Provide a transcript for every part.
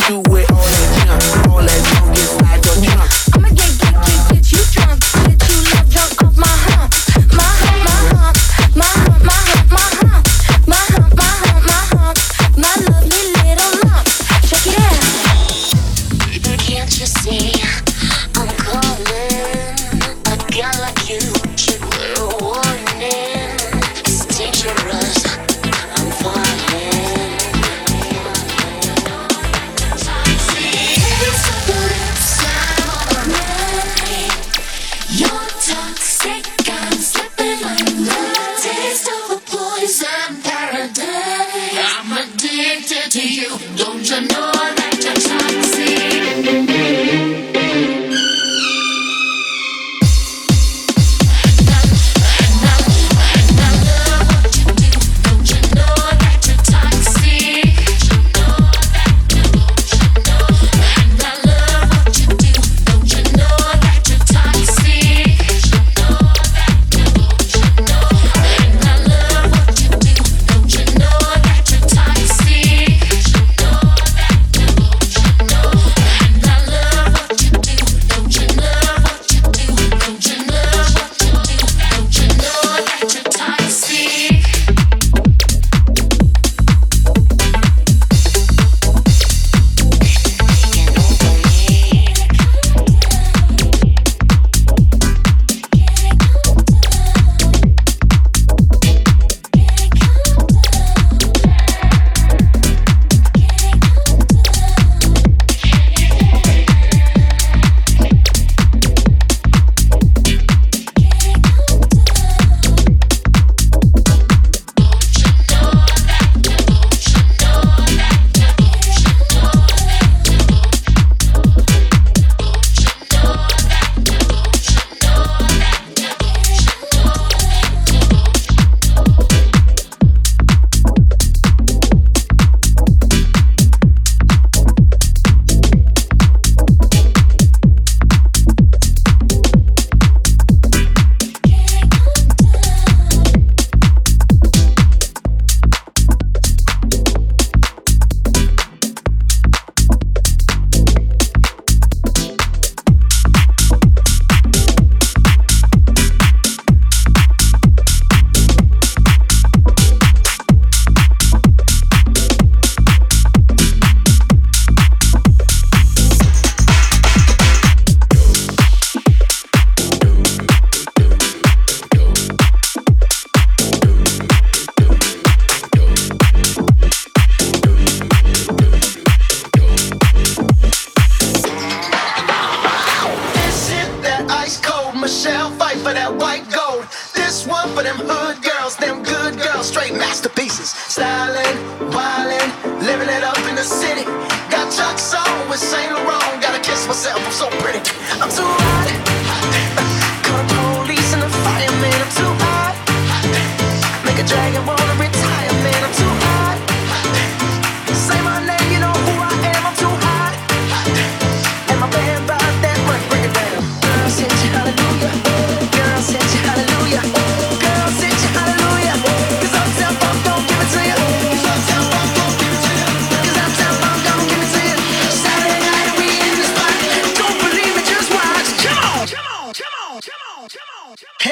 gon' do it all that junk, all that junk inside your trunk. I'm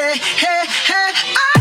Hey, hey, hey, ah.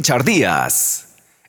Richard Díaz.